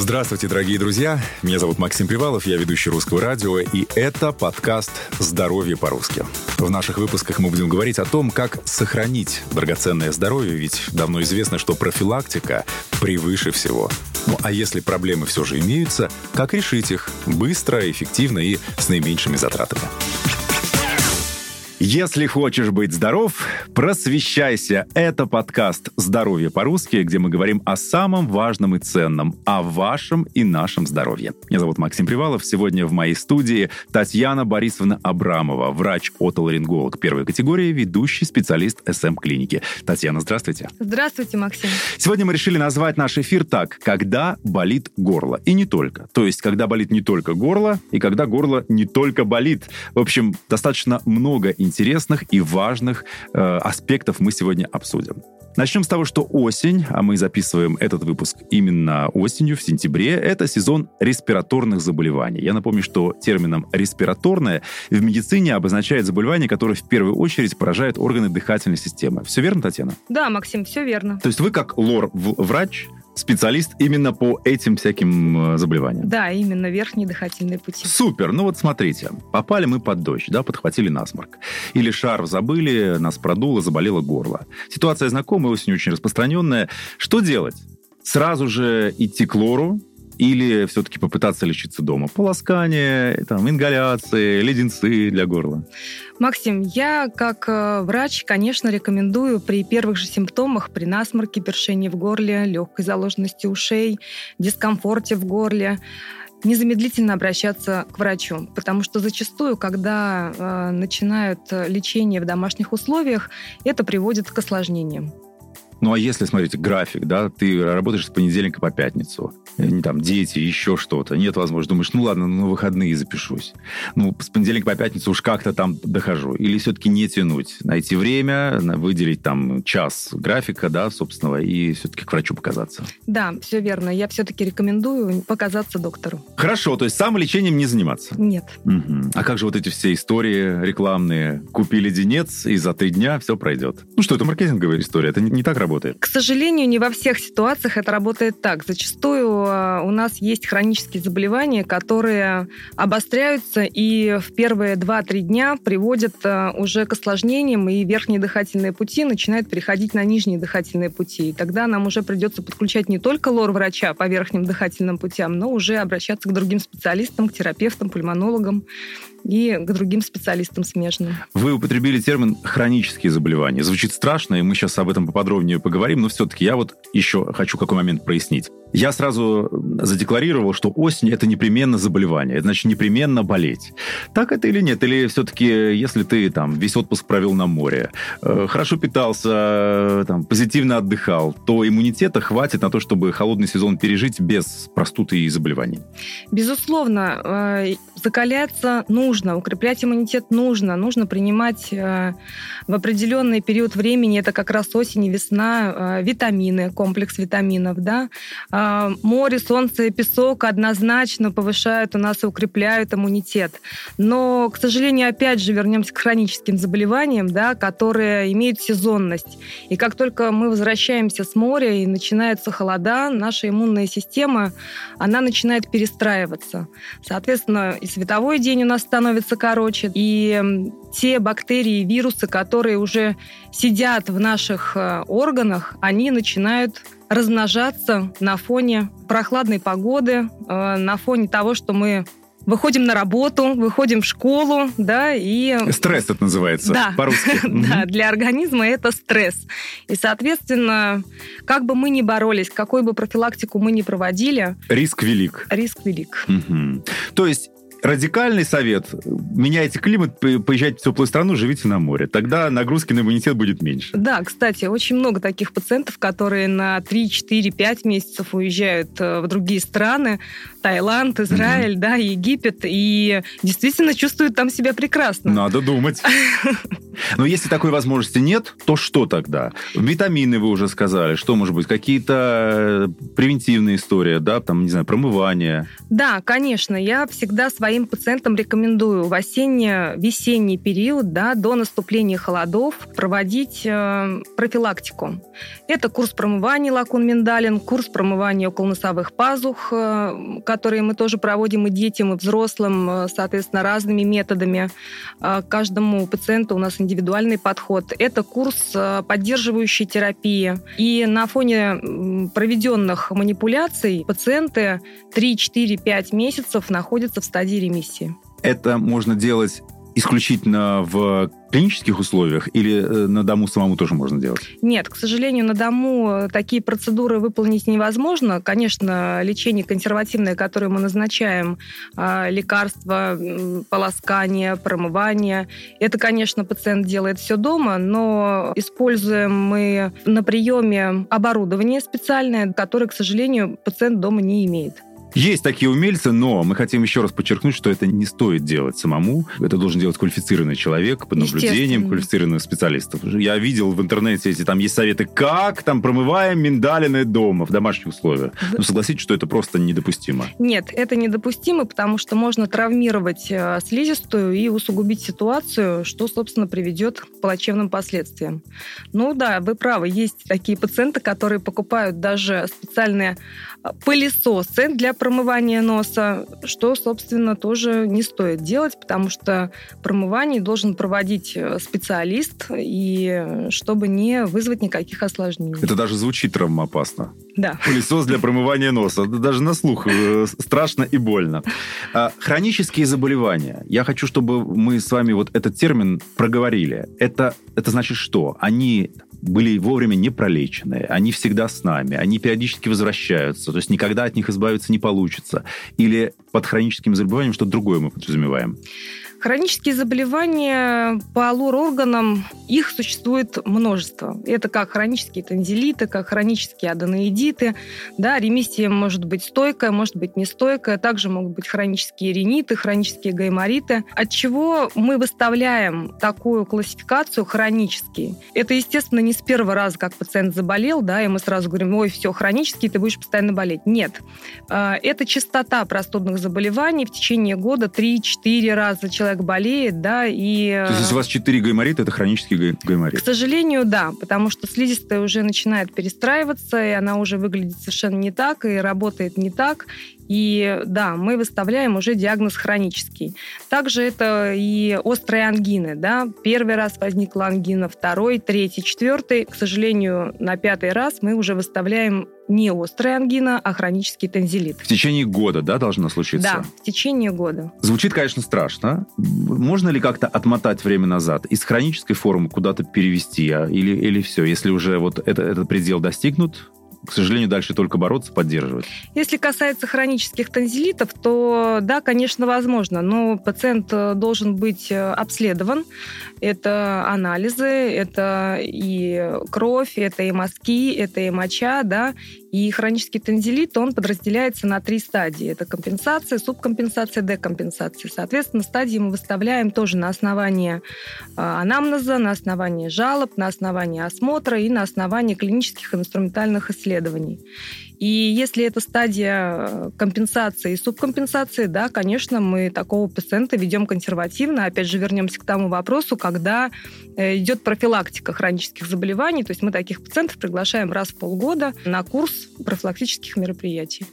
Здравствуйте, дорогие друзья. Меня зовут Максим Привалов, я ведущий русского радио, и это подкаст «Здоровье по-русски». В наших выпусках мы будем говорить о том, как сохранить драгоценное здоровье, ведь давно известно, что профилактика превыше всего. Ну а если проблемы все же имеются, как решить их быстро, эффективно и с наименьшими затратами? Если хочешь быть здоров, просвещайся. Это подкаст «Здоровье по-русски», где мы говорим о самом важном и ценном, о вашем и нашем здоровье. Меня зовут Максим Привалов. Сегодня в моей студии Татьяна Борисовна Абрамова, врач-отоларинголог первой категории, ведущий специалист СМ-клиники. Татьяна, здравствуйте. Здравствуйте, Максим. Сегодня мы решили назвать наш эфир так «Когда болит горло». И не только. То есть, когда болит не только горло, и когда горло не только болит. В общем, достаточно много интересных и важных э, аспектов мы сегодня обсудим. Начнем с того, что осень, а мы записываем этот выпуск именно осенью, в сентябре, это сезон респираторных заболеваний. Я напомню, что термином «респираторное» в медицине обозначает заболевание, которое в первую очередь поражает органы дыхательной системы. Все верно, Татьяна? Да, Максим, все верно. То есть вы как лор-врач специалист именно по этим всяким э, заболеваниям. Да, именно верхние дыхательные пути. Супер. Ну вот смотрите, попали мы под дождь, да, подхватили насморк. Или шарф забыли, нас продуло, заболело горло. Ситуация знакомая, осень очень распространенная. Что делать? Сразу же идти к лору, или все-таки попытаться лечиться дома? Полоскание, там, ингаляции, леденцы для горла. Максим, я как э, врач, конечно, рекомендую при первых же симптомах, при насморке, першении в горле, легкой заложенности ушей, дискомфорте в горле, незамедлительно обращаться к врачу, потому что зачастую, когда э, начинают лечение в домашних условиях, это приводит к осложнениям. Ну, а если, смотрите, график, да, ты работаешь с понедельника по пятницу, э, там, дети, еще что-то, нет возможности, думаешь, ну ладно, ну, на выходные запишусь. Ну, с понедельника по пятницу уж как-то там дохожу. Или все-таки не тянуть, найти время, выделить там час графика, да, собственного, и все-таки к врачу показаться. Да, все верно. Я все-таки рекомендую показаться доктору. Хорошо, то есть самолечением не заниматься? Нет. Угу. А как же вот эти все истории рекламные? Купи леденец, и за три дня все пройдет. Ну что, это маркетинговая история, это не, не так работает работает? К сожалению, не во всех ситуациях это работает так. Зачастую а, у нас есть хронические заболевания, которые обостряются и в первые 2-3 дня приводят а, уже к осложнениям, и верхние дыхательные пути начинают переходить на нижние дыхательные пути. И тогда нам уже придется подключать не только лор-врача по верхним дыхательным путям, но уже обращаться к другим специалистам, к терапевтам, пульмонологам и к другим специалистам смежным. Вы употребили термин «хронические заболевания». Звучит страшно, и мы сейчас об этом поподробнее поговорим, но все-таки я вот еще хочу какой момент прояснить. Я сразу задекларировал, что осень – это непременно заболевание, это значит непременно болеть. Так это или нет? Или все-таки, если ты там весь отпуск провел на море, э, хорошо питался, там, позитивно отдыхал, то иммунитета хватит на то, чтобы холодный сезон пережить без простуды и заболеваний? Безусловно, э, закаляться нужно, укреплять иммунитет нужно, нужно принимать э, в определенный период времени, это как раз осень и весна, витамины, комплекс витаминов, да, а, море, солнце и песок однозначно повышают у нас и укрепляют иммунитет. Но, к сожалению, опять же, вернемся к хроническим заболеваниям, да, которые имеют сезонность. И как только мы возвращаемся с моря и начинаются холода, наша иммунная система, она начинает перестраиваться. Соответственно, и световой день у нас становится короче, и те бактерии и вирусы, которые уже сидят в наших э, органах, они начинают размножаться на фоне прохладной погоды, э, на фоне того, что мы выходим на работу, выходим в школу, да, и... Стресс это называется да. по-русски. да, для организма это стресс. И, соответственно, как бы мы ни боролись, какой бы профилактику мы ни проводили... Риск велик. Риск велик. То есть радикальный совет. Меняйте климат, поезжайте в теплую страну, живите на море. Тогда нагрузки на иммунитет будет меньше. Да, кстати, очень много таких пациентов, которые на 3, 4, 5 месяцев уезжают э, в другие страны. Таиланд, Израиль, mm-hmm. да, Египет. И действительно чувствуют там себя прекрасно. Надо думать. Но если такой возможности нет, то что тогда? Витамины вы уже сказали. Что может быть? Какие-то э, превентивные истории, да, там, не знаю, промывание? Да, конечно. Я всегда своим своим пациентам рекомендую в осенне-весенний период, да, до наступления холодов проводить э, профилактику. Это курс промывания лакун миндалин, курс промывания околоносовых пазух, э, которые мы тоже проводим и детям, и взрослым, э, соответственно, разными методами. Э, каждому пациенту у нас индивидуальный подход. Это курс э, поддерживающей терапии. И на фоне проведенных манипуляций пациенты 3, 4, 5 месяцев находятся в стадии ремиссии. Это можно делать исключительно в клинических условиях или э, на дому самому тоже можно делать? Нет, к сожалению, на дому такие процедуры выполнить невозможно. Конечно, лечение консервативное, которое мы назначаем, а, лекарства, полоскание, промывание, это, конечно, пациент делает все дома, но используем мы на приеме оборудование специальное, которое, к сожалению, пациент дома не имеет. Есть такие умельцы, но мы хотим еще раз подчеркнуть, что это не стоит делать самому. Это должен делать квалифицированный человек под наблюдением квалифицированных специалистов. Я видел в интернете эти, там есть советы, как там промываем миндалины дома в домашних условиях. Но согласитесь, что это просто недопустимо. Нет, это недопустимо, потому что можно травмировать э, слизистую и усугубить ситуацию, что, собственно, приведет к плачевным последствиям. Ну да, вы правы, есть такие пациенты, которые покупают даже специальные пылесосы для промывания носа, что, собственно, тоже не стоит делать, потому что промывание должен проводить э, специалист, и чтобы не вызвать никаких осложнений. Это даже звучит травмоопасно. Да. Пылесос для промывания носа. Даже на слух э, страшно и больно. А, хронические заболевания. Я хочу, чтобы мы с вами вот этот термин проговорили. Это, это значит что? Они были вовремя не пролечены, они всегда с нами, они периодически возвращаются, то есть никогда от них избавиться не получится. Или под хроническим заболеванием что-то другое мы подразумеваем. Хронические заболевания по лор-органам, их существует множество. Это как хронические танзелиты, как хронические аденоидиты. Да, ремиссия может быть стойкая, может быть нестойкая. Также могут быть хронические риниты, хронические гаймориты. От чего мы выставляем такую классификацию хронический? Это, естественно, не с первого раза, как пациент заболел, да, и мы сразу говорим, ой, все, хронический, ты будешь постоянно болеть. Нет. А, это частота простудных заболеваний в течение года 3-4 раза человек болеет, да, и... То есть, если у вас 4 гайморита, это хронический гайморит? К сожалению, да, потому что слизистая уже начинает перестраиваться, и она уже выглядит совершенно не так, и работает не так, и да, мы выставляем уже диагноз хронический. Также это и острые ангины. Да? Первый раз возникла ангина, второй, третий, четвертый. К сожалению, на пятый раз мы уже выставляем не острая ангина, а хронический танзелит. В течение года, да, должно случиться? Да, в течение года. Звучит, конечно, страшно. Можно ли как-то отмотать время назад? Из хронической формы куда-то перевести? А, или, или все? Если уже вот это, этот предел достигнут, к сожалению, дальше только бороться, поддерживать. Если касается хронических танзелитов, то да, конечно, возможно, но пациент э, должен быть э, обследован. Это анализы, это и кровь, это и мазки, это и моча, да, и хронический танзелит, он подразделяется на три стадии. Это компенсация, субкомпенсация, декомпенсация. Соответственно, стадии мы выставляем тоже на основании э, анамнеза, на основании жалоб, на основании осмотра и на основании клинических инструментальных исследований. И если это стадия э, компенсации и субкомпенсации, да, конечно, мы такого пациента ведем консервативно. Опять же, вернемся к тому вопросу, когда э, идет профилактика хронических заболеваний. То есть мы таких пациентов приглашаем раз в полгода на курс профилактических мероприятий.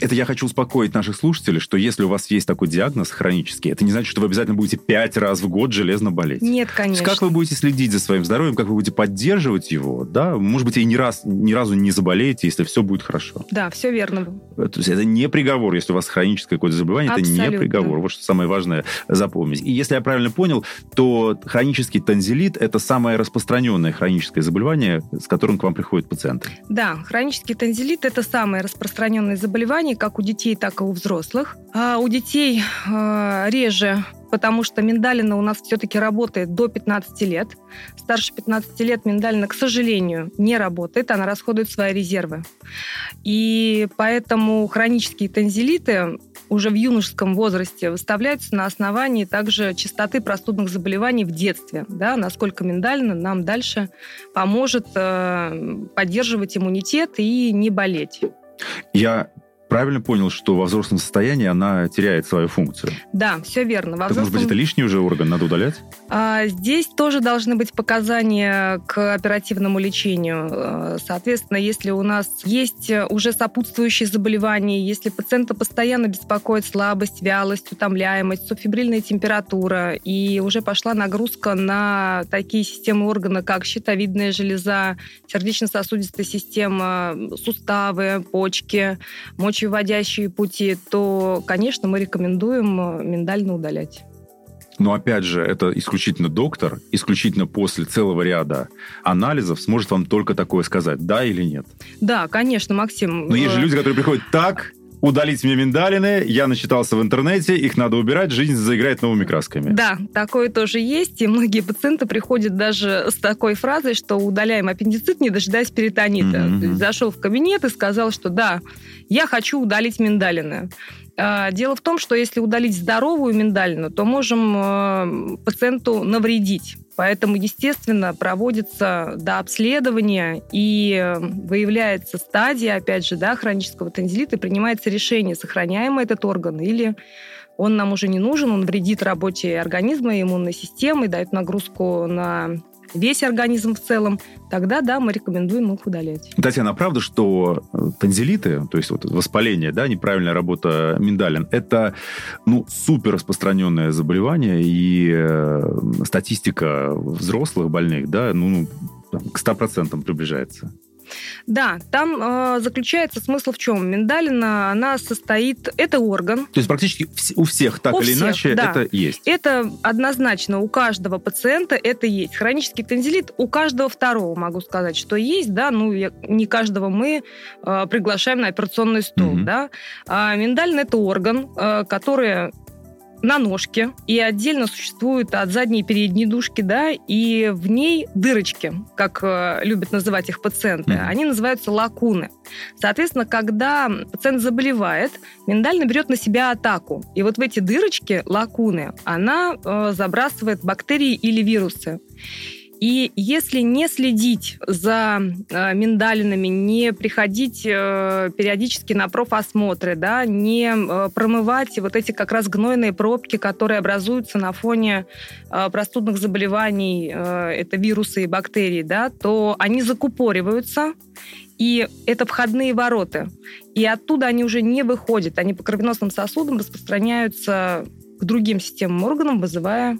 Это я хочу успокоить наших слушателей, что если у вас есть такой диагноз хронический, это не значит, что вы обязательно будете пять раз в год железно болеть. Нет, конечно. как вы будете следить за своим здоровьем, как вы будете поддерживать его, да? Может быть, и ни, раз, ни разу не заболеете, если все будет хорошо. Да, все верно. То есть это не приговор, если у вас хроническое какое-то заболевание, Абсолютно. это не приговор. Вот что самое важное запомнить. И если я правильно понял, то хронический танзелит – это самое распространенное хроническое заболевание, с которым к вам приходят пациенты. Да, хронический танзелит – это самое распространенное заболевание, как у детей, так и у взрослых. А у детей э, реже, потому что миндалина у нас все-таки работает до 15 лет. Старше 15 лет миндалина, к сожалению, не работает, она расходует свои резервы. И поэтому хронические танзелиты уже в юношеском возрасте выставляются на основании также частоты простудных заболеваний в детстве, да, насколько миндалина нам дальше поможет э, поддерживать иммунитет и не болеть. Я правильно понял, что во взрослом состоянии она теряет свою функцию? Да, все верно. Во взрослом... Может быть, это лишний уже орган, надо удалять? А, здесь тоже должны быть показания к оперативному лечению. А, соответственно, если у нас есть уже сопутствующие заболевания, если пациента постоянно беспокоит слабость, вялость, утомляемость, субфибрильная температура, и уже пошла нагрузка на такие системы органа, как щитовидная железа, сердечно-сосудистая система, суставы, почки, мочевыводящие пути, то, конечно, мы рекомендуем миндально удалять. Но опять же, это исключительно доктор, исключительно после целого ряда анализов сможет вам только такое сказать, да или нет. Да, конечно, Максим. Но есть же э, люди, которые приходят так, удалить мне миндалины, я начитался в интернете, их надо убирать, жизнь заиграет новыми красками. Да, такое тоже есть, и многие пациенты приходят даже с такой фразой, что удаляем аппендицит, не дожидаясь перитонита. Mm-hmm. Зашел в кабинет и сказал, что да, я хочу удалить миндалины. А, дело в том, что если удалить здоровую миндалину, то можем э, пациенту навредить. Поэтому, естественно, проводится обследования и э, выявляется стадия, опять же, да, хронического танзелита, и принимается решение, сохраняем мы этот орган или он нам уже не нужен, он вредит работе организма и иммунной системы, дает нагрузку на весь организм в целом, тогда, да, мы рекомендуем их удалять. Татьяна, а правда, что э, танзелиты, то есть вот воспаление, да, неправильная работа миндалин, это, ну, супер распространенное заболевание, и э, статистика взрослых больных, да, ну, к 100% приближается? Да, там э, заключается смысл в чем? Миндалина, она состоит... Это орган. То есть практически у всех так у или всех, иначе да. это есть? Это однозначно у каждого пациента это есть. Хронический танзелит у каждого второго, могу сказать, что есть, да, ну, не каждого мы э, приглашаем на операционный стол, угу. да. А миндалин это орган, э, который на ножке, и отдельно существует от задней и передней дужки, да, и в ней дырочки, как э, любят называть их пациенты. Mm-hmm. Они называются лакуны. Соответственно, когда пациент заболевает, миндалина берет на себя атаку. И вот в эти дырочки, лакуны, она э, забрасывает бактерии или вирусы. И если не следить за э, миндалинами, не приходить э, периодически на профосмотры, да, не э, промывать вот эти как раз гнойные пробки, которые образуются на фоне э, простудных заболеваний, э, это вирусы и бактерии, да, то они закупориваются, и это входные ворота. И оттуда они уже не выходят. Они по кровеносным сосудам распространяются к другим системам органам, вызывая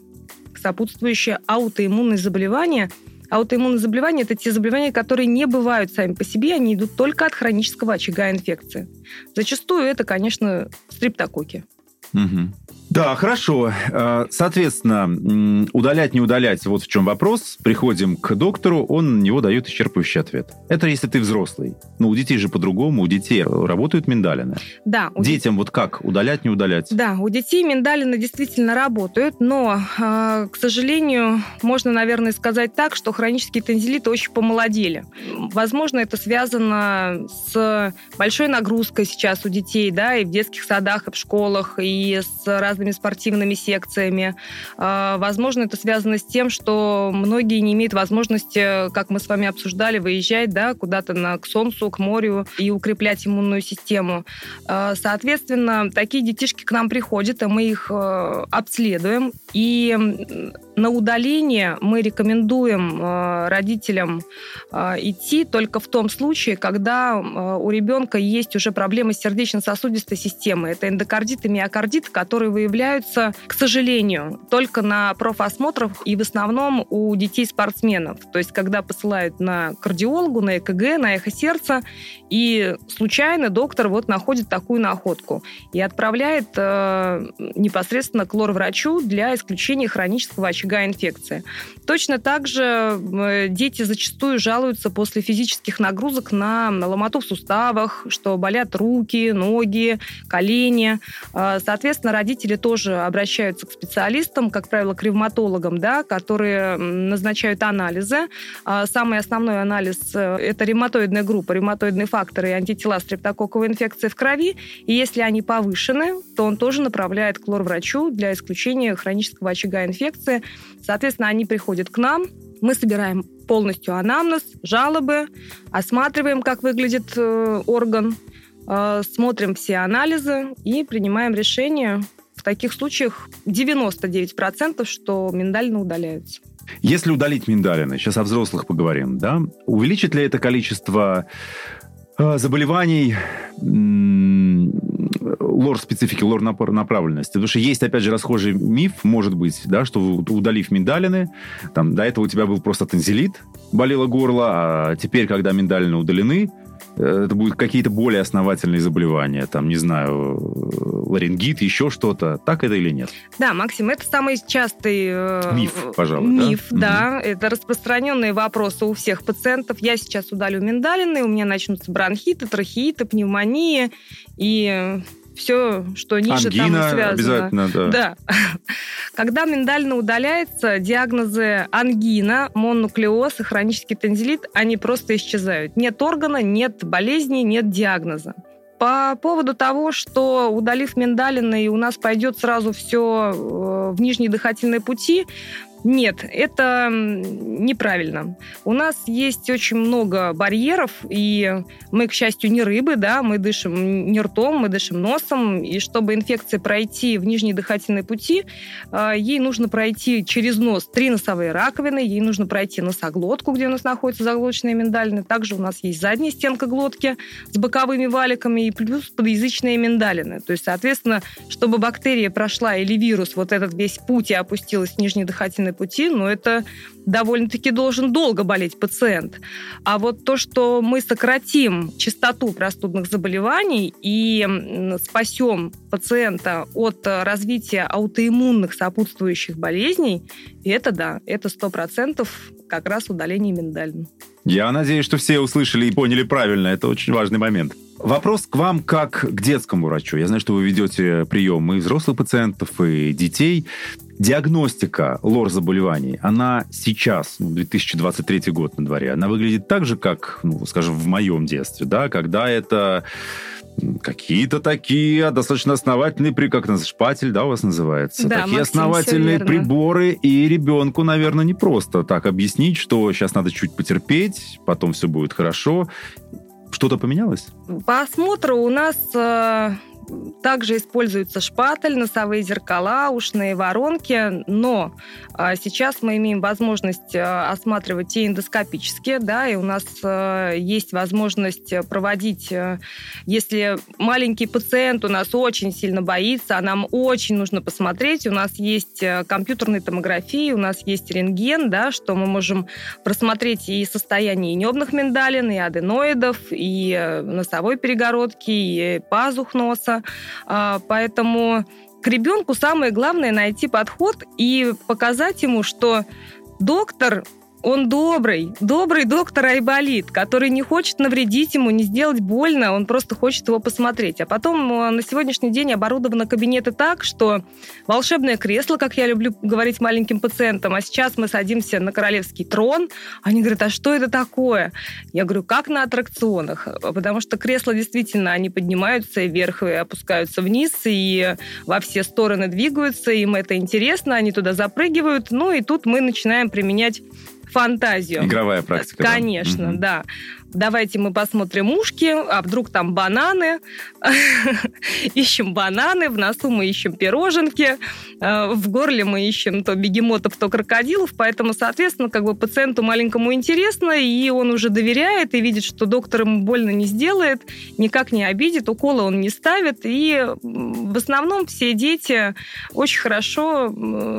сопутствующие аутоиммунные заболевания. Аутоиммунные заболевания – это те заболевания, которые не бывают сами по себе, они идут только от хронического очага инфекции. Зачастую это, конечно, стриптококи. Угу. Да, хорошо. Э, соответственно, удалять, не удалять, вот в чем вопрос. Приходим к доктору, он на него дает исчерпывающий ответ. Это если ты взрослый. Но у детей же по-другому, у детей работают миндалины. Да. У Детям вот как, удалять, не удалять? Да, у детей миндалины действительно работают, но, э, к сожалению, можно, наверное, сказать так, что хронические танзелиты очень помолодели. Возможно, это связано с большой нагрузкой сейчас у детей, да, и в детских садах, и в школах, и с разными разными спортивными секциями. А, возможно, это связано с тем, что многие не имеют возможности, как мы с вами обсуждали, выезжать да, куда-то на, к солнцу, к морю и укреплять иммунную систему. А, соответственно, такие детишки к нам приходят, и мы их э, обследуем. И на удаление мы рекомендуем э, родителям э, идти только в том случае, когда у ребенка есть уже проблемы с сердечно-сосудистой системой. Это эндокардит и миокардит, которые выявляются, к сожалению, только на профосмотрах и в основном у детей-спортсменов. То есть, когда посылают на кардиологу, на ЭКГ, на эхо сердца, и случайно доктор вот находит такую находку и отправляет э, непосредственно к лор-врачу для исключения хронического очага инфекции. Точно так же э, дети зачастую жалуются после физических нагрузок на ломоту в суставах, что болят руки, ноги, колени. Э, соответственно, родители тоже обращаются к специалистам, как правило, к ревматологам, да, которые назначают анализы. А самый основной анализ э, – это ревматоидная группа, ревматоидные факторы и антитела стрептококковой инфекции в крови. И если они повышены, то он тоже направляет к лор-врачу для исключения хронического очага инфекции. Соответственно, они приходят к нам, мы собираем полностью анамнез, жалобы, осматриваем, как выглядит э, орган, э, смотрим все анализы и принимаем решение. В таких случаях 99%, что миндалины удаляются. Если удалить миндалины, сейчас о взрослых поговорим, да, увеличит ли это количество э, заболеваний лор-специфики, лор-направленности. Потому что есть, опять же, расхожий миф, может быть, да, что удалив миндалины, там, до этого у тебя был просто танзелит, болело горло, а теперь, когда миндалины удалены, это будут какие-то более основательные заболевания, там, не знаю, ларингит, еще что-то. Так это или нет? Да, Максим, это самый частый... Э, миф, пожалуй, Миф, да. да. Угу. Это распространенные вопросы у всех пациентов. Я сейчас удалю миндалины, у меня начнутся бронхиты, трахеиты, пневмония, и все, что ниже Ангина там связано. обязательно, да. Да. Когда миндалина удаляется, диагнозы ангина, мононуклеоз и хронический танзелит, они просто исчезают. Нет органа, нет болезни, нет диагноза. По поводу того, что удалив миндалины, у нас пойдет сразу все э, в нижние дыхательные пути, нет, это неправильно. У нас есть очень много барьеров, и мы, к счастью, не рыбы, да, мы дышим не ртом, мы дышим носом, и чтобы инфекция пройти в нижние дыхательные пути, а, ей нужно пройти через нос три носовые раковины, ей нужно пройти носоглотку, где у нас находятся заглоточные миндалины. Также у нас есть задняя стенка глотки с боковыми валиками и плюс подъязычные миндалины. То есть, соответственно, чтобы бактерия прошла или вирус вот этот весь путь и опустилась в нижние дыхательные пути, но это довольно-таки должен долго болеть пациент. А вот то, что мы сократим частоту простудных заболеваний и спасем пациента от развития аутоиммунных сопутствующих болезней, это да, это сто процентов как раз удаление миндалин. Я надеюсь, что все услышали и поняли правильно. Это очень важный момент. Вопрос к вам как к детскому врачу. Я знаю, что вы ведете приемы и взрослых пациентов, и детей. Диагностика лор-заболеваний, она сейчас, 2023 ну, год на дворе, она выглядит так же, как, ну, скажем, в моем детстве, да, когда это какие-то такие достаточно основательные, при как нас шпатель, да, у вас называется? Да, такие Максим, основательные приборы, и ребенку, наверное, не просто так объяснить, что сейчас надо чуть потерпеть, потом все будет хорошо. Что-то поменялось? По осмотру у нас э, также используется шпатель, носовые зеркала, ушные воронки, но а, сейчас мы имеем возможность а, осматривать и эндоскопически, да, и у нас а, есть возможность проводить, если маленький пациент у нас очень сильно боится, а нам очень нужно посмотреть, у нас есть компьютерная томография, у нас есть рентген, да, что мы можем просмотреть и состояние небных миндалин, и аденоидов, и носовой перегородки, и пазух носа, а, поэтому к ребенку самое главное найти подход и показать ему, что доктор он добрый, добрый доктор Айболит, который не хочет навредить ему, не сделать больно, он просто хочет его посмотреть. А потом э, на сегодняшний день оборудованы кабинеты так, что волшебное кресло, как я люблю говорить маленьким пациентам, а сейчас мы садимся на королевский трон, они говорят, а что это такое? Я говорю, как на аттракционах, потому что кресла действительно, они поднимаются вверх и опускаются вниз, и во все стороны двигаются, им это интересно, они туда запрыгивают, ну и тут мы начинаем применять фантазию. Игровая практика. Конечно, да. да давайте мы посмотрим ушки, а вдруг там бананы. ищем бананы, в носу мы ищем пироженки, э, в горле мы ищем то бегемотов, то крокодилов, поэтому, соответственно, как бы пациенту маленькому интересно, и он уже доверяет, и видит, что доктор ему больно не сделает, никак не обидит, уколы он не ставит, и в основном все дети очень хорошо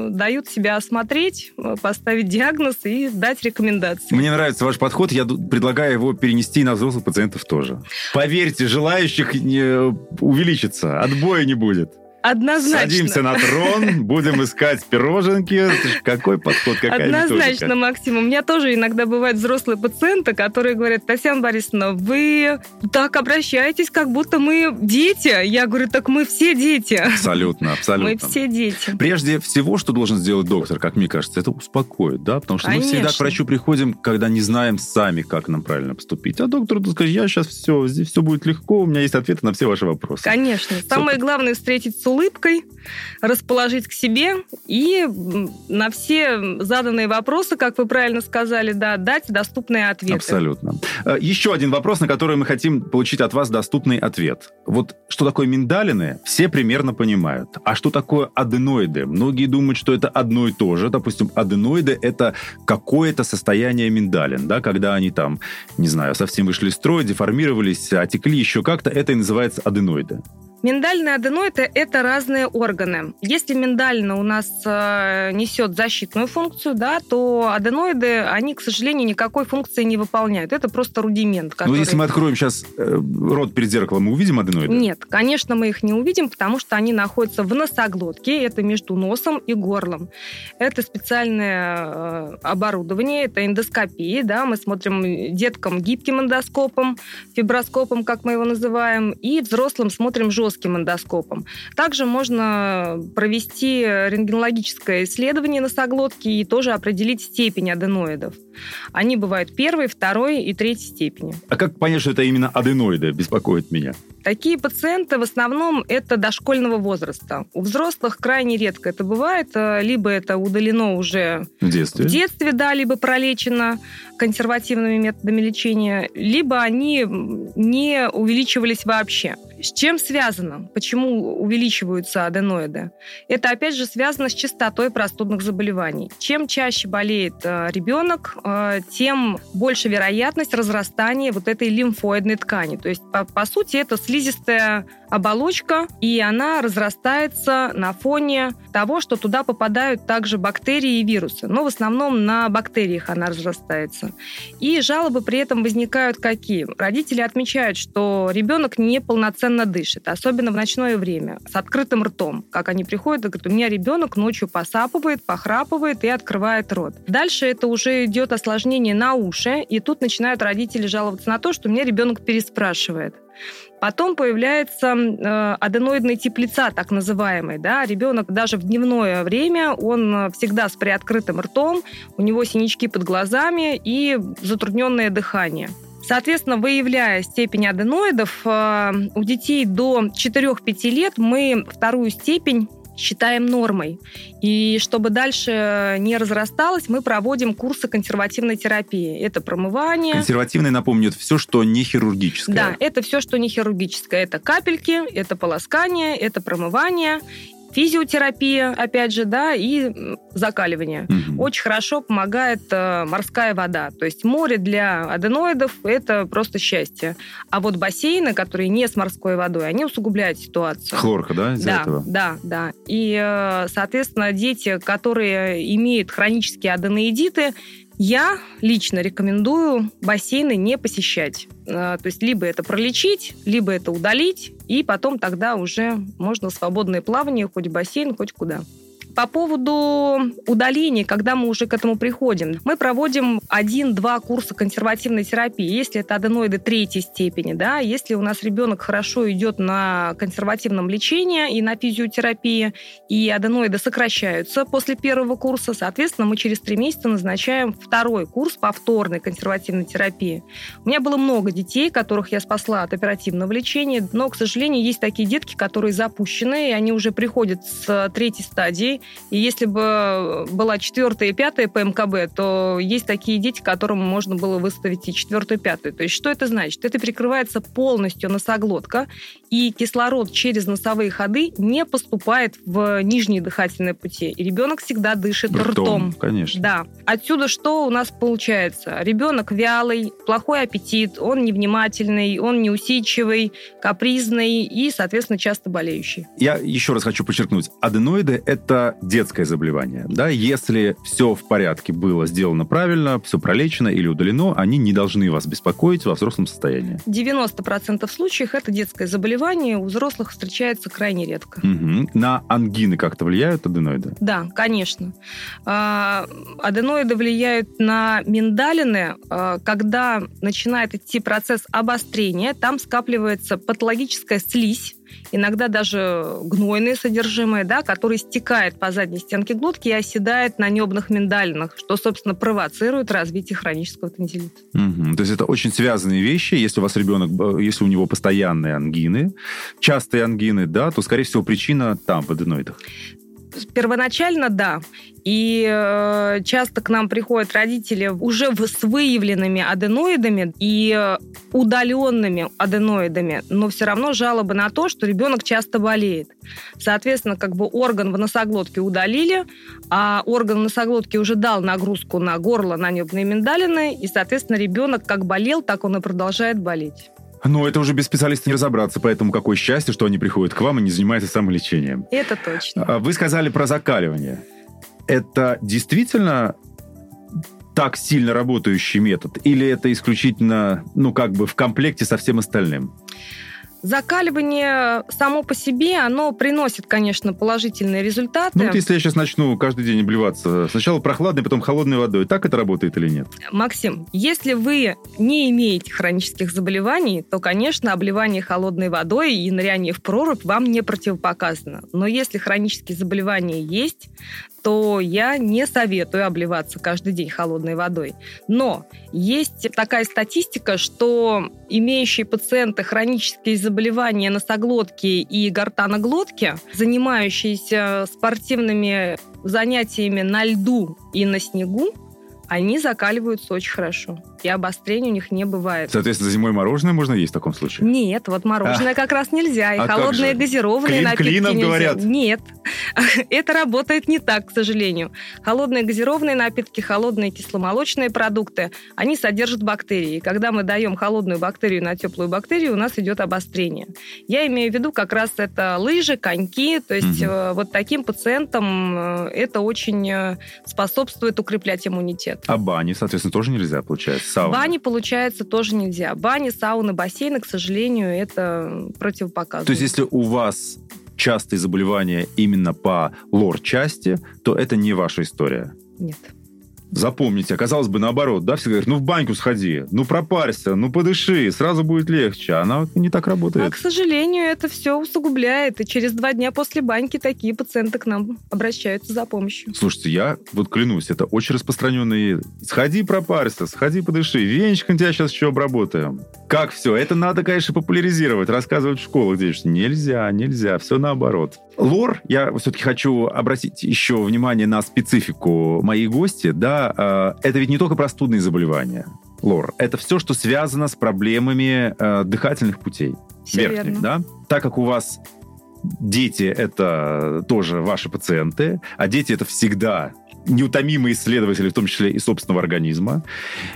дают себя осмотреть, э, поставить диагноз и дать рекомендации. Мне нравится ваш подход, я предлагаю его перенести на взрослых пациентов тоже. Поверьте, желающих не увеличится, отбоя не будет. Однозначно. Садимся на трон, будем искать пироженки. Какой подход, какая Однозначно, методика. Максим. У меня тоже иногда бывают взрослые пациенты, которые говорят, Татьяна Борисовна, вы так обращаетесь, как будто мы дети. Я говорю, так мы все дети. Абсолютно, абсолютно. Мы все дети. Прежде всего, что должен сделать доктор, как мне кажется, это успокоить, да? Потому что Конечно. мы всегда к врачу приходим, когда не знаем сами, как нам правильно поступить. А доктор скажет, я сейчас все, здесь все будет легко, у меня есть ответы на все ваши вопросы. Конечно. Самое главное встретить с улыбкой, расположить к себе и на все заданные вопросы, как вы правильно сказали, да, дать доступные ответы. Абсолютно. Э, еще один вопрос, на который мы хотим получить от вас доступный ответ. Вот что такое миндалины, все примерно понимают. А что такое аденоиды? Многие думают, что это одно и то же. Допустим, аденоиды — это какое-то состояние миндалин, да, когда они там, не знаю, совсем вышли из строя, деформировались, отекли, еще как-то. Это и называется аденоиды. Миндальные аденоиды – это разные органы. Если миндалина у нас э, несет защитную функцию, да, то аденоиды, они, к сожалению, никакой функции не выполняют. Это просто рудимент. Который... Но если мы откроем сейчас э, рот перед зеркалом, мы увидим аденоиды? Нет, конечно, мы их не увидим, потому что они находятся в носоглотке, это между носом и горлом. Это специальное э, оборудование, это эндоскопия, да, мы смотрим деткам гибким эндоскопом, фиброскопом, как мы его называем, и взрослым смотрим жестким жестким эндоскопом. Также можно провести рентгенологическое исследование носоглотки и тоже определить степень аденоидов. Они бывают первой, второй и третьей степени. А как понять, что это именно аденоиды беспокоит меня? Такие пациенты в основном это дошкольного возраста. У взрослых крайне редко это бывает. Либо это удалено уже в детстве, в детстве да, либо пролечено консервативными методами лечения, либо они не увеличивались вообще. С чем связано? Почему увеличиваются аденоиды? Это, опять же, связано с частотой простудных заболеваний. Чем чаще болеет э, ребенок, э, тем больше вероятность разрастания вот этой лимфоидной ткани. То есть, по, по сути, это слизистая оболочка, и она разрастается на фоне того, что туда попадают также бактерии и вирусы. Но в основном на бактериях она разрастается. И жалобы при этом возникают какие? Родители отмечают, что ребенок неполноценно дышит, особенно в ночное время, с открытым ртом. Как они приходят и говорят, у меня ребенок ночью посапывает, похрапывает и открывает рот. Дальше это уже идет осложнение на уши, и тут начинают родители жаловаться на то, что у меня ребенок переспрашивает. Потом появляется э, аденоидный тип лица, так называемый. Да? Ребенок даже в дневное время, он всегда с приоткрытым ртом, у него синячки под глазами и затрудненное дыхание. Соответственно, выявляя степень аденоидов, э, у детей до 4-5 лет мы вторую степень считаем нормой. И чтобы дальше не разрасталось, мы проводим курсы консервативной терапии. Это промывание. Консервативный, напомню, это все, что не хирургическое. Да, это все, что не хирургическое. Это капельки, это полоскание, это промывание физиотерапия, опять же, да, и закаливание. Угу. Очень хорошо помогает э, морская вода. То есть море для аденоидов – это просто счастье. А вот бассейны, которые не с морской водой, они усугубляют ситуацию. Хлорка, да, из-за да, этого? Да, да. И, э, соответственно, дети, которые имеют хронические аденоидиты, я лично рекомендую бассейны не посещать. А, то есть либо это пролечить, либо это удалить, и потом тогда уже можно свободное плавание хоть в бассейн, хоть куда. По поводу удаления, когда мы уже к этому приходим, мы проводим один-два курса консервативной терапии. Если это аденоиды третьей степени, да, если у нас ребенок хорошо идет на консервативном лечении и на физиотерапии, и аденоиды сокращаются после первого курса, соответственно, мы через три месяца назначаем второй курс повторной консервативной терапии. У меня было много детей, которых я спасла от оперативного лечения, но, к сожалению, есть такие детки, которые запущены, и они уже приходят с третьей стадии, и если бы была четвертая и пятая по МКБ, то есть такие дети, которым можно было выставить и четвертую, и пятую. То есть что это значит? Это перекрывается полностью носоглотка, и кислород через носовые ходы не поступает в нижние дыхательные пути. И ребенок всегда дышит ртом. ртом. Конечно. Да. Отсюда что у нас получается? Ребенок вялый, плохой аппетит, он невнимательный, он неусидчивый, капризный и, соответственно, часто болеющий. Я еще раз хочу подчеркнуть. Аденоиды – это детское заболевание. Да? Если все в порядке было сделано правильно, все пролечено или удалено, они не должны вас беспокоить во взрослом состоянии. 90% случаев это детское заболевание, у взрослых встречается крайне редко. Угу. На ангины как-то влияют аденоиды? Да, конечно. А, аденоиды влияют на миндалины, а, когда начинает идти процесс обострения, там скапливается патологическая слизь, иногда даже гнойное содержимое, да, которое стекает по задней стенке глотки и оседает на небных миндалинах, что, собственно, провоцирует развитие хронического тонзиллита. Угу. То есть это очень связанные вещи. Если у вас ребенок, э, если у него постоянные ангины, частые ангины, да, то, скорее всего, причина там, в аденоидах. Первоначально да. И э, часто к нам приходят родители уже с выявленными аденоидами и удаленными аденоидами, но все равно жалобы на то, что ребенок часто болеет. Соответственно, как бы орган в носоглотке удалили, а орган в носоглотке уже дал нагрузку на горло, на небные миндалины, и, соответственно, ребенок как болел, так он и продолжает болеть. Но это уже без специалиста не разобраться, поэтому какое счастье, что они приходят к вам и не занимаются самолечением. Это точно. А вы сказали про закаливание. Это действительно так сильно работающий метод? Или это исключительно, ну, как бы в комплекте со всем остальным? Закаливание само по себе, оно приносит, конечно, положительные результаты. Ну, вот если я сейчас начну каждый день обливаться, сначала прохладной, потом холодной водой, так это работает или нет? Максим, если вы не имеете хронических заболеваний, то, конечно, обливание холодной водой и ныряние в прорубь вам не противопоказано. Но если хронические заболевания есть, то я не советую обливаться каждый день холодной водой. Но есть такая статистика, что имеющие пациенты хронические заболевания носоглотки и гортаноглотки, занимающиеся спортивными занятиями на льду и на снегу, они закаливаются очень хорошо. И обострений у них не бывает. Соответственно, зимой мороженое можно есть в таком случае? Нет, вот мороженое а, как раз нельзя. И а холодные газированные Клин, напитки клином нельзя. говорят. Нет, это работает не так, к сожалению. Холодные газированные напитки, холодные кисломолочные продукты, они содержат бактерии. И когда мы даем холодную бактерию на теплую бактерию, у нас идет обострение. Я имею в виду как раз это лыжи, коньки. То есть угу. вот таким пациентам э, это очень э, способствует укреплять иммунитет. А бани, соответственно, тоже нельзя, получается? Сауны? Бани, получается, тоже нельзя. Бани, сауны, бассейны, к сожалению, это противопоказано. То есть, если у вас частые заболевания именно по лор-части, то это не ваша история? Нет. Запомните, оказалось бы наоборот, да, все говорят, ну в баньку сходи, ну пропарься, ну подыши, сразу будет легче. Она не так работает. А, к сожалению, это все усугубляет. И через два дня после баньки такие пациенты к нам обращаются за помощью. Слушайте, я вот клянусь, это очень распространенные. Сходи пропарься, сходи подыши, венчиком тебя сейчас еще обработаем. Как все? Это надо, конечно, популяризировать, рассказывать в школах, где нельзя, нельзя, все наоборот. Лор, я все-таки хочу обратить еще внимание на специфику моей гости, да, э, это ведь не только простудные заболевания, лор, это все, что связано с проблемами э, дыхательных путей. Все верхних, верно. да? Так как у вас дети это тоже ваши пациенты, а дети это всегда неутомимые исследователи, в том числе и собственного организма.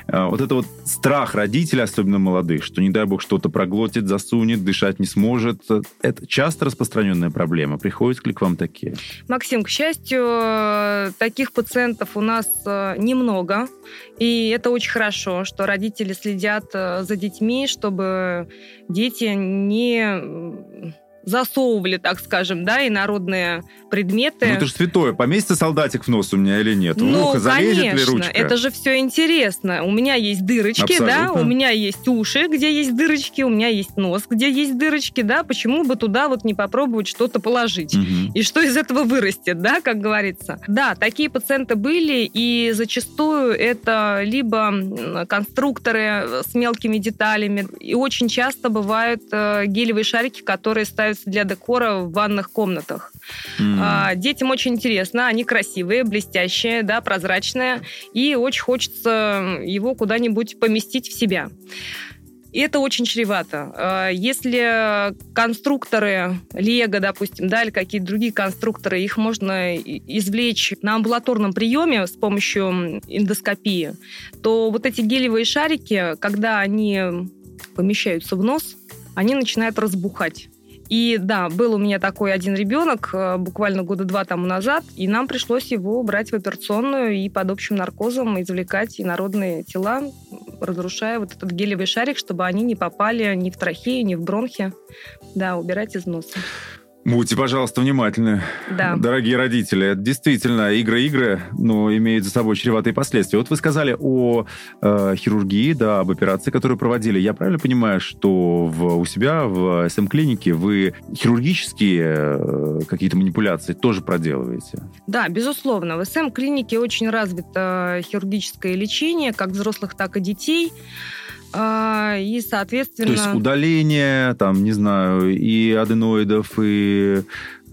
А, вот это вот страх родителей, особенно молодых, что, не дай бог, что-то проглотит, засунет, дышать не сможет. Это часто распространенная проблема. Приходят ли к вам такие? Максим, к счастью, таких пациентов у нас э, немного. И это очень хорошо, что родители следят э, за детьми, чтобы дети не засовывали, так скажем, да, и народные предметы. Ну, это же святое. Поместится солдатик в нос у меня или нет? Ну, залезет конечно, ли ручка? это же все интересно. У меня есть дырочки, Абсолютно. да, у меня есть уши, где есть дырочки, у меня есть нос, где есть дырочки, да, почему бы туда вот не попробовать что-то положить? Угу. И что из этого вырастет, да, как говорится. Да, такие пациенты были, и зачастую это либо конструкторы с мелкими деталями, и очень часто бывают э, гелевые шарики, которые ставят ставятся для декора в ванных комнатах. Mm. А, детям очень интересно, они красивые, блестящие, да, прозрачные, и очень хочется его куда-нибудь поместить в себя. И это очень чревато. А, если конструкторы Лего, допустим, да, или какие-то другие конструкторы, их можно извлечь на амбулаторном приеме с помощью эндоскопии, то вот эти гелевые шарики, когда они помещаются в нос, они начинают разбухать. И да, был у меня такой один ребенок э, буквально года два тому назад, и нам пришлось его брать в операционную и под общим наркозом извлекать инородные тела, разрушая вот этот гелевый шарик, чтобы они не попали ни в трахею, ни в бронхи. Да, убирать из носа. Будьте, пожалуйста, внимательны, да. дорогие родители. Действительно, игры-игры, но имеют за собой чреватые последствия. Вот вы сказали о э, хирургии, да, об операции, которую проводили. Я правильно понимаю, что в, у себя в СМ-клинике вы хирургические э, какие-то манипуляции тоже проделываете? Да, безусловно. В СМ-клинике очень развито хирургическое лечение, как взрослых, так и детей. А, и, соответственно... То есть удаление, там, не знаю, и аденоидов, и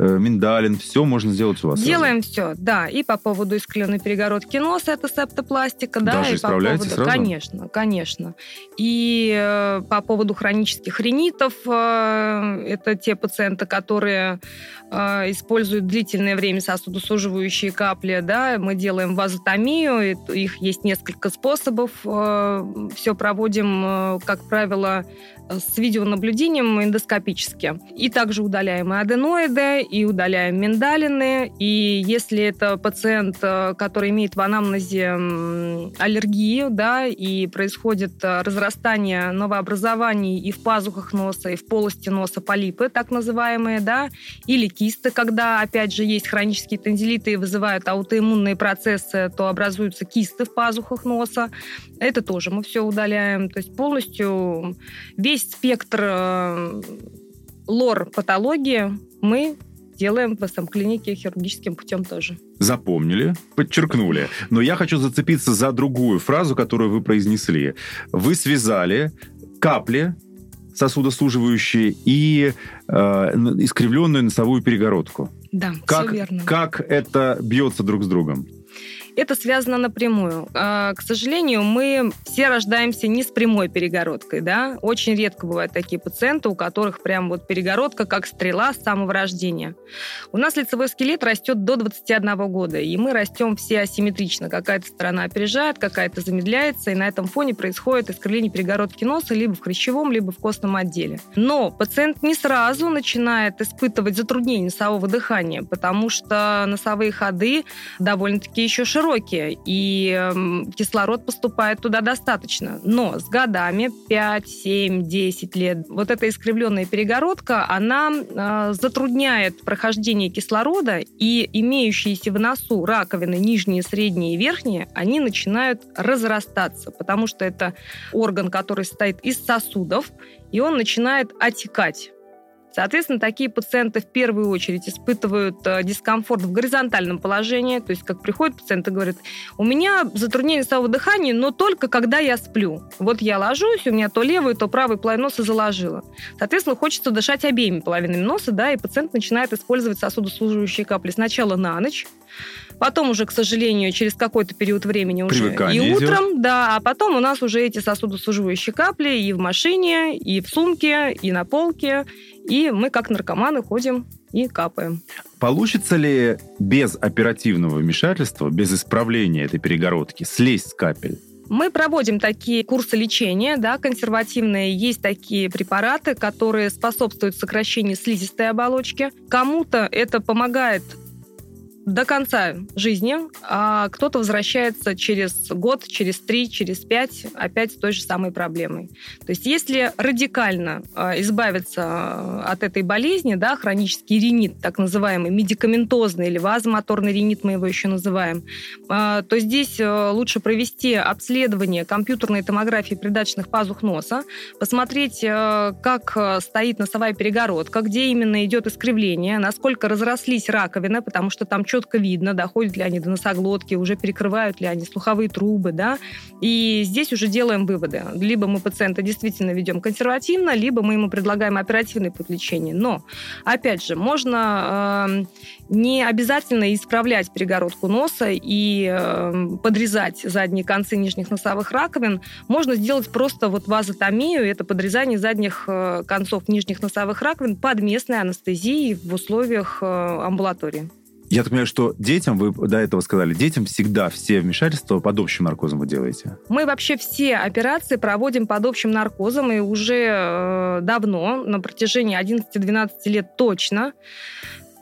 Э, миндалин, все можно сделать у вас. Делаем сразу. все, да. И по поводу искривленной перегородки носа, это септопластика, да. Даже и по поводу, сразу? Конечно, конечно. И э, по поводу хронических ринитов, э, это те пациенты, которые э, используют длительное время сосудосуживающие капли, да, мы делаем вазотомию, их есть несколько способов. Э, все проводим, э, как правило, с видеонаблюдением эндоскопически. И также удаляем и аденоиды, и удаляем миндалины. И если это пациент, э, который имеет в анамнезе аллергию, да, и происходит э, разрастание новообразований и в пазухах носа, и в полости носа полипы, так называемые, да, или кисты, когда, опять же, есть хронические танзелиты и вызывают аутоиммунные процессы, то образуются кисты в пазухах носа. Это тоже мы все удаляем. То есть полностью весь спектр э, лор-патологии мы делаем в СМ-клинике хирургическим путем тоже. Запомнили, подчеркнули. Но я хочу зацепиться за другую фразу, которую вы произнесли. Вы связали капли сосудосуживающие и э, искривленную носовую перегородку. Да, как, все верно. Как это бьется друг с другом? Это связано напрямую. А, к сожалению, мы все рождаемся не с прямой перегородкой, да. Очень редко бывают такие пациенты, у которых прям вот перегородка как стрела с самого рождения. У нас лицевой скелет растет до 21 года, и мы растем все асимметрично. Какая-то сторона опережает, какая-то замедляется, и на этом фоне происходит искривление перегородки носа либо в хрящевом, либо в костном отделе. Но пациент не сразу начинает испытывать затруднение носового дыхания, потому что носовые ходы довольно-таки еще широкие широкие, и эм, кислород поступает туда достаточно. Но с годами, 5, 7, 10 лет, вот эта искривленная перегородка, она э, затрудняет прохождение кислорода, и имеющиеся в носу раковины нижние, средние и верхние, они начинают разрастаться, потому что это орган, который состоит из сосудов, и он начинает отекать. Соответственно, такие пациенты в первую очередь испытывают э, дискомфорт в горизонтальном положении, то есть как приходит пациент и говорит, у меня затруднение носового дыхания, но только когда я сплю. Вот я ложусь, у меня то левый, то правый половину носа заложило. Соответственно, хочется дышать обеими половинами носа, да, и пациент начинает использовать сосудослужащие капли сначала на ночь, потом уже, к сожалению, через какой-то период времени уже Привыкание и утром, идет. да, а потом у нас уже эти сосудосуживающие капли и в машине, и в сумке, и на полке, и мы как наркоманы ходим и капаем. Получится ли без оперативного вмешательства, без исправления этой перегородки слезть с капель? Мы проводим такие курсы лечения, да, консервативные. Есть такие препараты, которые способствуют сокращению слизистой оболочки. Кому-то это помогает до конца жизни, а кто-то возвращается через год, через три, через пять опять с той же самой проблемой. То есть если радикально а, избавиться а, от этой болезни, да, хронический ринит, так называемый, медикаментозный или вазомоторный ринит мы его еще называем, а, то здесь лучше провести обследование компьютерной томографии придаточных пазух носа, посмотреть, как стоит носовая перегородка, где именно идет искривление, насколько разрослись раковины, потому что там что четко видно, доходят ли они до носоглотки, уже перекрывают ли они слуховые трубы, да, и здесь уже делаем выводы. Либо мы пациента действительно ведем консервативно, либо мы ему предлагаем оперативный путь лечения. Но, опять же, можно э, не обязательно исправлять перегородку носа и э, подрезать задние концы нижних носовых раковин. Можно сделать просто вот вазотомию, это подрезание задних э, концов нижних носовых раковин под местной анестезией в условиях э, амбулатории. Я так понимаю, что детям, вы до этого сказали, детям всегда все вмешательства под общим наркозом вы делаете? Мы вообще все операции проводим под общим наркозом, и уже э, давно, на протяжении 11-12 лет точно.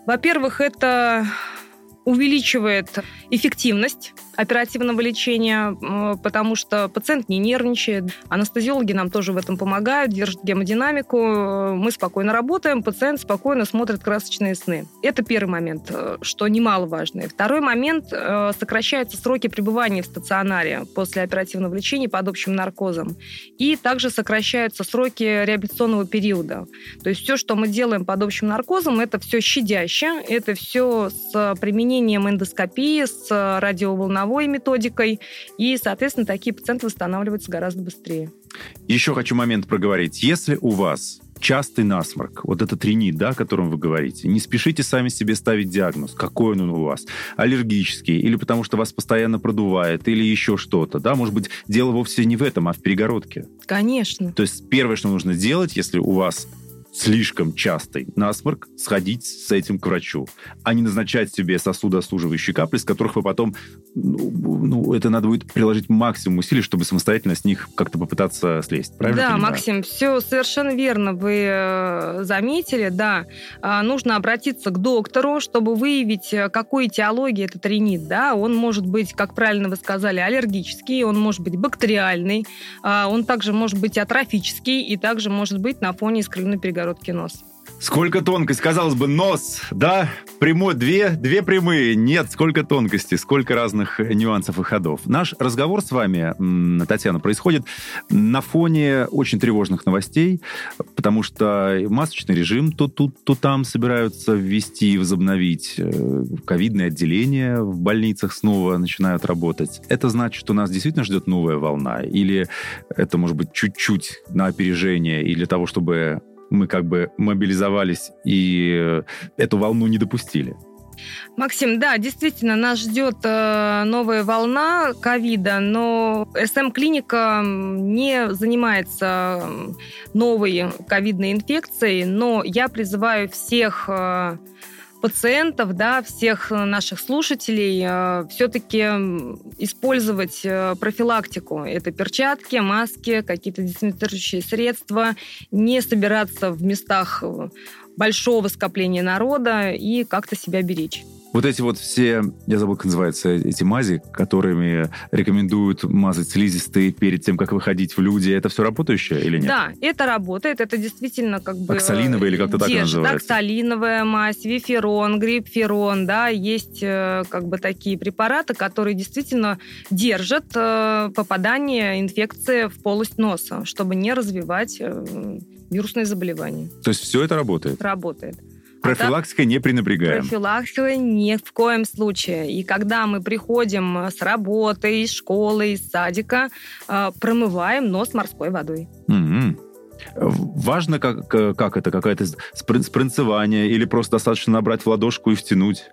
Во-первых, это увеличивает эффективность оперативного лечения, потому что пациент не нервничает. Анестезиологи нам тоже в этом помогают, держат гемодинамику. Мы спокойно работаем, пациент спокойно смотрит красочные сны. Это первый момент, э, что немаловажно. Второй момент э, – сокращаются сроки пребывания в стационаре после оперативного лечения под общим наркозом. И также сокращаются сроки реабилитационного периода. То есть все, что мы делаем под общим наркозом, это все щадяще, это все с применением эндоскопии, с радиоволновой методикой. И, соответственно, такие пациенты восстанавливаются гораздо быстрее. Еще хочу момент проговорить. Если у вас частый насморк, вот этот ринит, да, о котором вы говорите, не спешите сами себе ставить диагноз, какой он у вас, аллергический, или потому что вас постоянно продувает, или еще что-то, да, может быть, дело вовсе не в этом, а в перегородке. Конечно. То есть первое, что нужно сделать, если у вас слишком частый насморк, сходить с этим к врачу, а не назначать себе сосудослуживающие капли, с которых вы потом, ну, ну, это надо будет приложить максимум усилий, чтобы самостоятельно с них как-то попытаться слезть. Правильно Да? Максим, все совершенно верно вы э, заметили, да. А, нужно обратиться к доктору, чтобы выявить, э, какой этиологии этот ринит, да. Он может быть, как правильно вы сказали, аллергический, он может быть бактериальный, а, он также может быть атрофический и также может быть на фоне искривленной перегородки короткий нос. Сколько тонкость, казалось бы, нос, да, прямой, две, две прямые, нет, сколько тонкости, сколько разных нюансов и ходов. Наш разговор с вами, Татьяна, происходит на фоне очень тревожных новостей, потому что масочный режим то тут, то там собираются ввести и возобновить. Э, ковидные отделения в больницах снова начинают работать. Это значит, что нас действительно ждет новая волна? Или это, может быть, чуть-чуть на опережение и для того, чтобы мы как бы мобилизовались и э, эту волну не допустили. Максим, да, действительно, нас ждет э, новая волна ковида, но СМ-клиника не занимается новой ковидной инфекцией, но я призываю всех э, пациентов, да, всех наших слушателей э, все-таки использовать э, профилактику. Это перчатки, маски, какие-то дезинфицирующие средства, не собираться в местах э, большого скопления народа и как-то себя беречь. Вот эти вот все, я забыл, как называются эти мази, которыми рекомендуют мазать слизистые перед тем, как выходить в люди, это все работающее или нет? Да, это работает, это действительно как бы... Оксалиновая или как-то так называется? Оксалиновая мазь, виферон, грипферон, да, есть э, как бы такие препараты, которые действительно держат э, попадание инфекции в полость носа, чтобы не развивать э, вирусные заболевания. То есть все это работает? Работает. Профилактика не пренебрегаем. Профилактика ни в коем случае. И когда мы приходим с работы, из школы, из садика, э, промываем нос морской водой. Угу. Важно, как, как это, какое-то спринцевание или просто достаточно набрать в ладошку и втянуть?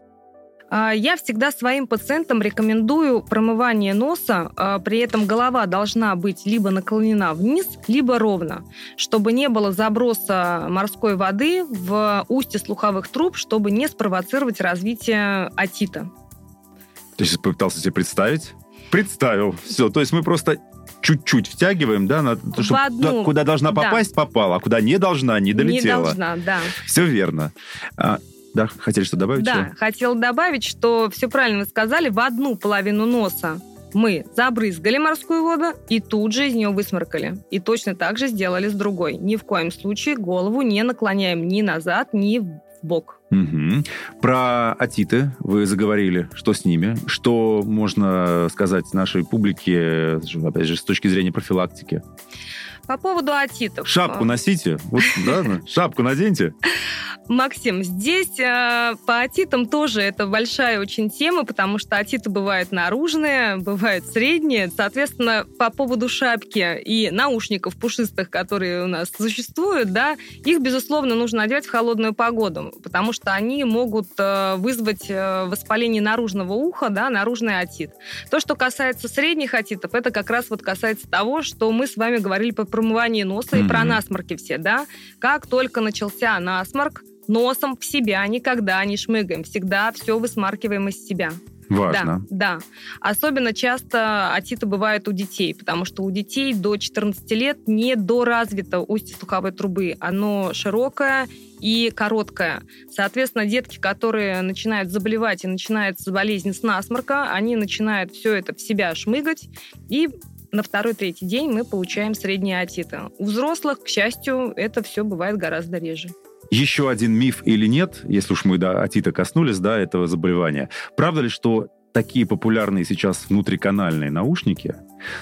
А, я всегда своим пациентам рекомендую промывание носа, а, при этом голова должна быть либо наклонена вниз, либо ровно, чтобы не было заброса морской воды в устье слуховых труб, чтобы не спровоцировать развитие отита. Ты сейчас попытался себе представить? Представил. Все. То есть мы просто чуть-чуть втягиваем, да, на, чтобы одну, куда должна попасть, да. попала, а куда не должна, не долетела. Не должна, да. Все верно. Да, хотели что добавить? Да, что? хотела добавить, что все правильно сказали, в одну половину носа мы забрызгали морскую воду и тут же из нее высморкали. И точно так же сделали с другой. Ни в коем случае голову не наклоняем ни назад, ни в бок. Угу. Про атиты вы заговорили. Что с ними? Что можно сказать нашей публике, опять же, с точки зрения профилактики? По поводу атитов. Шапку носите. Вот, да, шапку наденьте. Максим, здесь э, по атитам тоже это большая очень тема, потому что атиты бывают наружные, бывают средние. Соответственно, по поводу шапки и наушников пушистых, которые у нас существуют, да, их, безусловно, нужно одевать в холодную погоду, потому что они могут э, вызвать э, воспаление наружного уха, да, наружный атит. То, что касается средних атитов, это как раз вот касается того, что мы с вами говорили по промыванию носа mm-hmm. и про насморки все, да. Как только начался насморк, носом в себя никогда не шмыгаем, всегда все высмаркиваем из себя. Важно. Да, да. Особенно часто атиты бывают у детей, потому что у детей до 14 лет не доразвито устье слуховой трубы. Оно широкое, и короткая. Соответственно, детки, которые начинают заболевать и начинается болезнь с насморка, они начинают все это в себя шмыгать, и на второй-третий день мы получаем средние отиты. У взрослых, к счастью, это все бывает гораздо реже. Еще один миф или нет, если уж мы до отита коснулись, да, этого заболевания. Правда ли, что такие популярные сейчас внутриканальные наушники,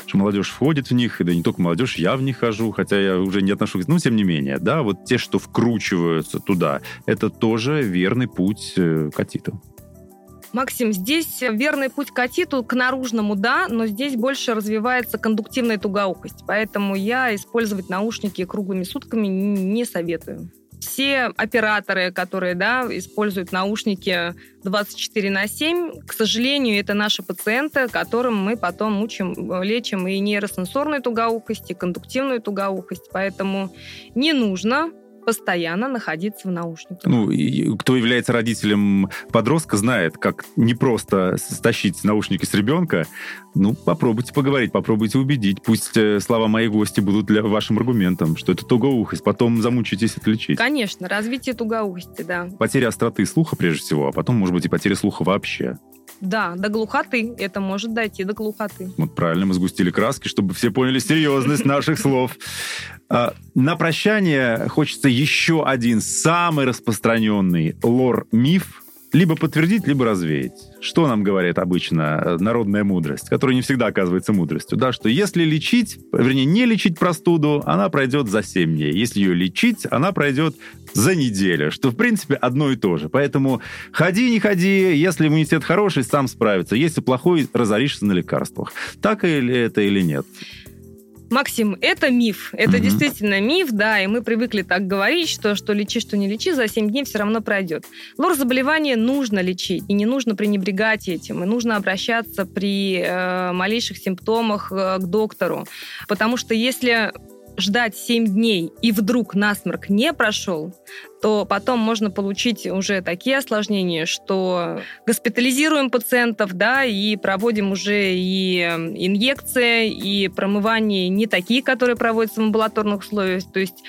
что молодежь входит в них, и да не только молодежь, я в них хожу, хотя я уже не отношусь, но тем не менее, да, вот те, что вкручиваются туда, это тоже верный путь э, к отиту. Максим, здесь верный путь к отиту, к наружному, да, но здесь больше развивается кондуктивная тугоухость, поэтому я использовать наушники круглыми сутками не советую все операторы, которые да, используют наушники 24 на 7, к сожалению, это наши пациенты, которым мы потом учим, лечим и нейросенсорную тугоухость, и кондуктивную тугоухость. Поэтому не нужно постоянно находиться в наушниках. Ну, и кто является родителем подростка, знает, как непросто стащить наушники с ребенка. Ну, попробуйте поговорить, попробуйте убедить. Пусть э, слова моей гости будут для вашим аргументом, что это тугоухость. Потом замучитесь это лечить. Конечно, развитие тугоухости, да. Потеря остроты слуха, прежде всего, а потом, может быть, и потеря слуха вообще. Да, до глухоты. Это может дойти до глухоты. Вот правильно, мы сгустили краски, чтобы все поняли серьезность наших слов. А, на прощание хочется еще один самый распространенный лор-миф либо подтвердить, либо развеять. Что нам говорит обычно э, народная мудрость, которая не всегда оказывается мудростью, да, что если лечить, вернее, не лечить простуду, она пройдет за 7 дней. Если ее лечить, она пройдет за неделю, что, в принципе, одно и то же. Поэтому ходи, не ходи, если иммунитет хороший, сам справится. Если плохой, разоришься на лекарствах. Так или это или нет? Максим, это миф. Это угу. действительно миф, да, и мы привыкли так говорить, что что лечи, что не лечи, за 7 дней все равно пройдет. Лор заболевания нужно лечить, и не нужно пренебрегать этим, и нужно обращаться при э, малейших симптомах э, к доктору. Потому что если ждать 7 дней и вдруг насморк не прошел, то потом можно получить уже такие осложнения, что госпитализируем пациентов, да, и проводим уже и инъекции, и промывание не такие, которые проводятся в амбулаторных условиях. То есть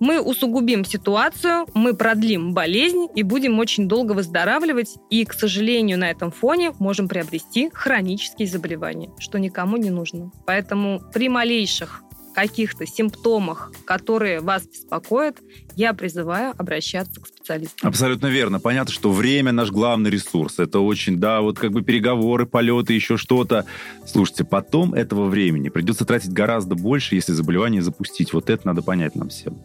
мы усугубим ситуацию, мы продлим болезнь и будем очень долго выздоравливать. И, к сожалению, на этом фоне можем приобрести хронические заболевания, что никому не нужно. Поэтому при малейших каких-то симптомах, которые вас беспокоят, я призываю обращаться к специалисту. Абсолютно верно. Понятно, что время наш главный ресурс. Это очень, да, вот как бы переговоры, полеты, еще что-то. Слушайте, потом этого времени придется тратить гораздо больше, если заболевание запустить. Вот это надо понять нам всем.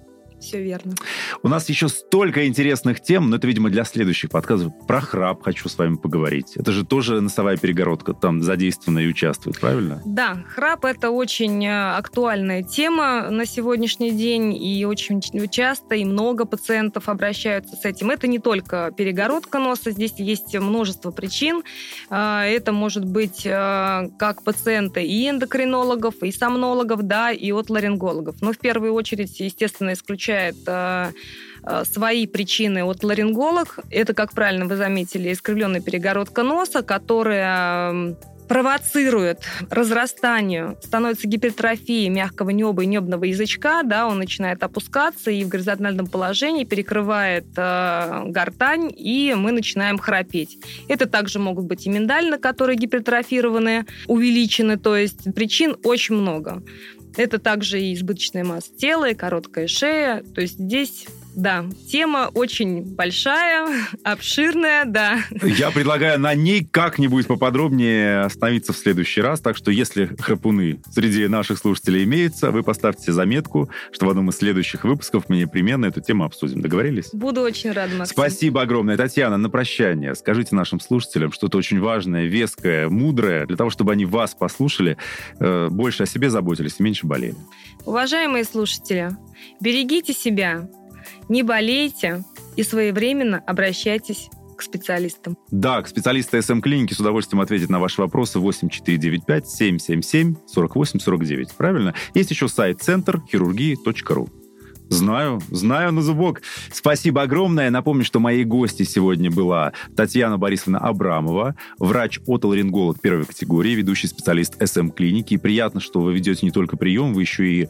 Все верно. У нас еще столько интересных тем, но это, видимо, для следующих подкастов. Про храп хочу с вами поговорить. Это же тоже носовая перегородка там задействована и участвует, правильно? Да, храп – это очень э, актуальная тема на сегодняшний день, и очень часто и много пациентов обращаются с этим. Это не только перегородка носа, здесь есть множество причин. Э, это может быть э, как пациенты и эндокринологов, и сомнологов, да, и от ларингологов. Но в первую очередь, естественно, исключая получает э, э, свои причины от ларинголог. Это, как правильно вы заметили, искривленная перегородка носа, которая провоцирует разрастанию, становится гипертрофией мягкого неба и небного язычка, да, он начинает опускаться и в горизонтальном положении перекрывает э, гортань, и мы начинаем храпеть. Это также могут быть и миндально, которые гипертрофированы, увеличены, то есть причин очень много. Это также и избыточная масса тела, и короткая шея. То есть здесь да, тема очень большая, обширная, да. Я предлагаю на ней как-нибудь поподробнее остановиться в следующий раз. Так что, если храпуны среди наших слушателей имеются, вы поставьте заметку, что в одном из следующих выпусков мы непременно эту тему обсудим. Договорились? Буду очень рада, Максим. Спасибо огромное. Татьяна, на прощание скажите нашим слушателям что-то очень важное, веское, мудрое, для того, чтобы они вас послушали, э, больше о себе заботились и меньше болели. Уважаемые слушатели, берегите себя, не болейте и своевременно обращайтесь к специалистам. Да, к специалисту СМ-клиники с удовольствием ответит на ваши вопросы 8495-777-4849. Правильно? Есть еще сайт центр хирургии.ру. Знаю, знаю на зубок. Спасибо огромное. Напомню, что моей гостью сегодня была Татьяна Борисовна Абрамова, врач-отоларинголог первой категории, ведущий специалист СМ-клиники. И приятно, что вы ведете не только прием, вы еще и э,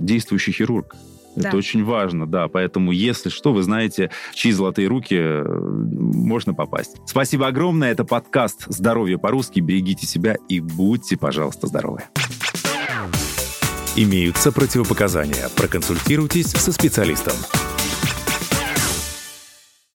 действующий хирург. Да. Это очень важно, да. Поэтому, если что, вы знаете, чьи золотые руки э, можно попасть. Спасибо огромное. Это подкаст «Здоровье по-русски». Берегите себя и будьте, пожалуйста, здоровы. Имеются противопоказания. Проконсультируйтесь со специалистом.